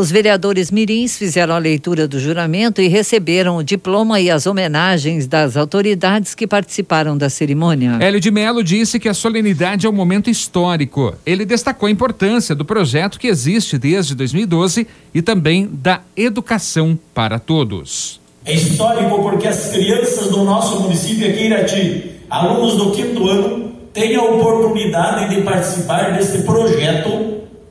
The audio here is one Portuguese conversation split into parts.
Os vereadores mirins fizeram a leitura do juramento e receberam o diploma e as homenagens das autoridades que participaram da cerimônia. Hélio de Mello disse que a solenidade é um momento histórico. Ele destacou a importância do projeto que existe desde 2012 e também da educação para todos. É histórico porque as crianças do nosso município aqui em Irati, alunos do quinto ano, têm a oportunidade de participar desse projeto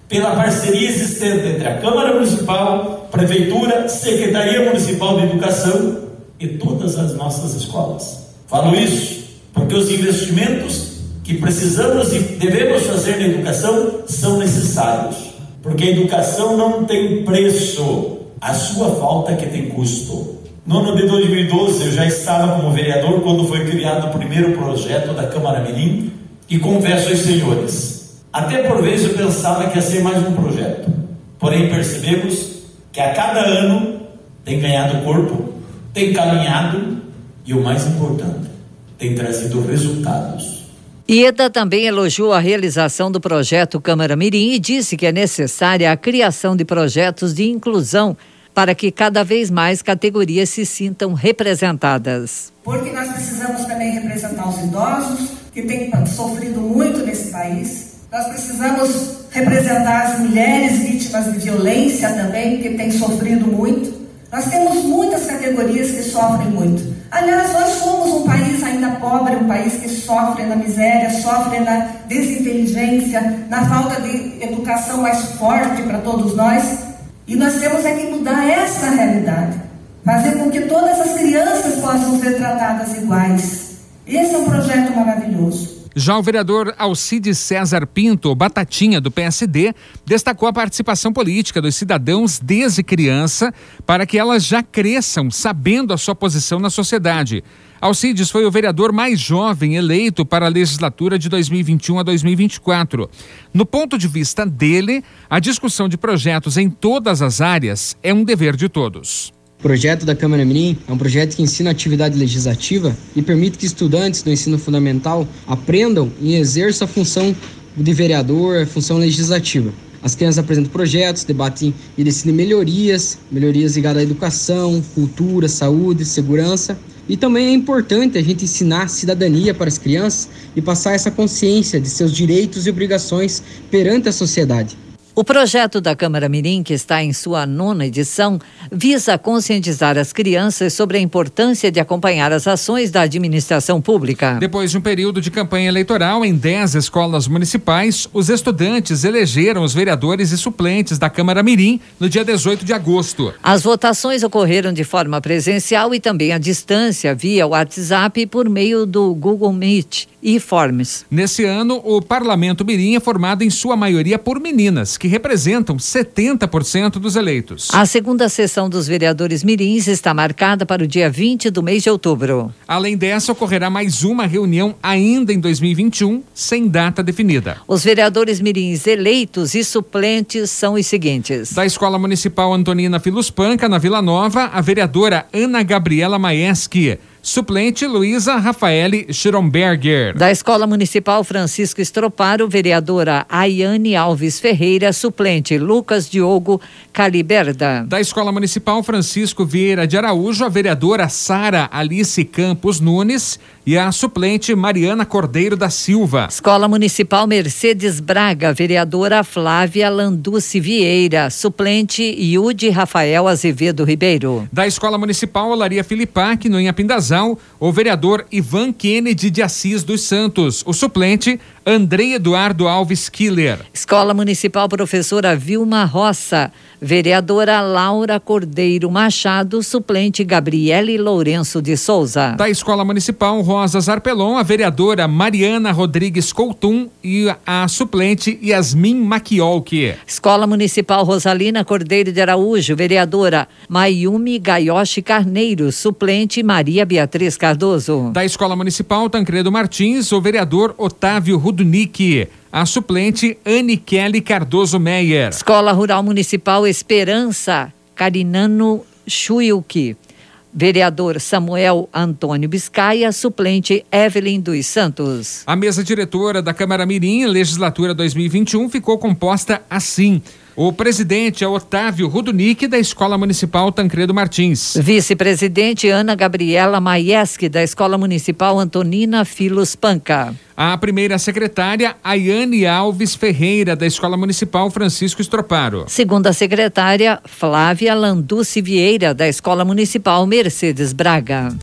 pela parceria existente entre a Câmara Municipal, Prefeitura, Secretaria Municipal de Educação e todas as nossas escolas. Falo isso porque os investimentos que precisamos e devemos fazer na educação são necessários, porque a educação não tem preço, a sua falta que tem custo. No ano de 2012, eu já estava como vereador quando foi criado o primeiro projeto da Câmara Mirim e confesso aos senhores, até por vezes eu pensava que ia ser mais um projeto. Porém, percebemos que a cada ano tem ganhado corpo, tem caminhado e o mais importante, tem trazido resultados. Ieda também elogiou a realização do projeto Câmara Mirim e disse que é necessária a criação de projetos de inclusão para que cada vez mais categorias se sintam representadas. Porque nós precisamos também representar os idosos que têm sofrido muito nesse país, nós precisamos representar as mulheres vítimas de violência também, que têm sofrido muito. Nós temos muitas categorias que sofrem muito. Aliás, nós somos um país ainda pobre, um país que sofre na miséria, sofre na desinteligência, na falta de educação mais forte para todos nós. E nós temos é que mudar essa realidade. Fazer com que todas as crianças possam ser tratadas iguais. Esse é um projeto maravilhoso. Já o vereador Alcides César Pinto, Batatinha, do PSD, destacou a participação política dos cidadãos desde criança para que elas já cresçam sabendo a sua posição na sociedade. Alcides foi o vereador mais jovem eleito para a legislatura de 2021 a 2024. No ponto de vista dele, a discussão de projetos em todas as áreas é um dever de todos. O projeto da Câmara Mirim é um projeto que ensina atividade legislativa e permite que estudantes do ensino fundamental aprendam e exerçam a função de vereador, a função legislativa. As crianças apresentam projetos, debatem e decidem melhorias, melhorias ligadas à educação, cultura, saúde, segurança. E também é importante a gente ensinar cidadania para as crianças e passar essa consciência de seus direitos e obrigações perante a sociedade. O projeto da Câmara Mirim, que está em sua nona edição, visa conscientizar as crianças sobre a importância de acompanhar as ações da administração pública. Depois de um período de campanha eleitoral em 10 escolas municipais, os estudantes elegeram os vereadores e suplentes da Câmara Mirim no dia 18 de agosto. As votações ocorreram de forma presencial e também à distância, via WhatsApp e por meio do Google Meet e. Nesse ano, o Parlamento Mirim é formado em sua maioria por meninas, que representam 70% dos eleitos. A segunda sessão dos vereadores mirins está marcada para o dia 20 do mês de outubro. Além dessa, ocorrerá mais uma reunião ainda em 2021, sem data definida. Os vereadores mirins eleitos e suplentes são os seguintes: da Escola Municipal Antonina Filuspanca, na Vila Nova, a vereadora Ana Gabriela Maeski. Suplente Luísa Rafaele Schromberger. Da Escola Municipal Francisco Estroparo, vereadora Ayane Alves Ferreira. Suplente Lucas Diogo Caliberda. Da Escola Municipal Francisco Vieira de Araújo, a vereadora Sara Alice Campos Nunes e a suplente Mariana Cordeiro da Silva. Escola Municipal Mercedes Braga, vereadora Flávia Landucci Vieira, suplente Yudi Rafael Azevedo Ribeiro. Da Escola Municipal Olaria Filipac, no Inhapindazal, o vereador Ivan Kennedy de Assis dos Santos, o suplente Andrei Eduardo Alves Killer. Escola Municipal Professora Vilma Roça, vereadora Laura Cordeiro Machado, suplente Gabriele Lourenço de Souza. Da Escola Municipal Rosa Zarpelon, a vereadora Mariana Rodrigues Coutum e a suplente Yasmin Maquiolque. Escola Municipal Rosalina Cordeiro de Araújo, vereadora Mayumi Gaioshi Carneiro, suplente Maria Beatriz Cardoso. Da Escola Municipal Tancredo Martins, o vereador Otávio Rudnick. A suplente Anne Kelly Cardoso Meyer. Escola Rural Municipal Esperança, Carinano Chuilke. Vereador Samuel Antônio Biscaia, suplente Evelyn dos Santos. A mesa diretora da Câmara Mirim, legislatura 2021, ficou composta assim. O presidente é Otávio Rudunick, da Escola Municipal Tancredo Martins. Vice-presidente Ana Gabriela Maieski, da Escola Municipal Antonina Filos Panca. A primeira secretária, Ayane Alves Ferreira, da Escola Municipal Francisco Estroparo. Segunda secretária, Flávia Landucci Vieira, da Escola Municipal Mercedes Braga.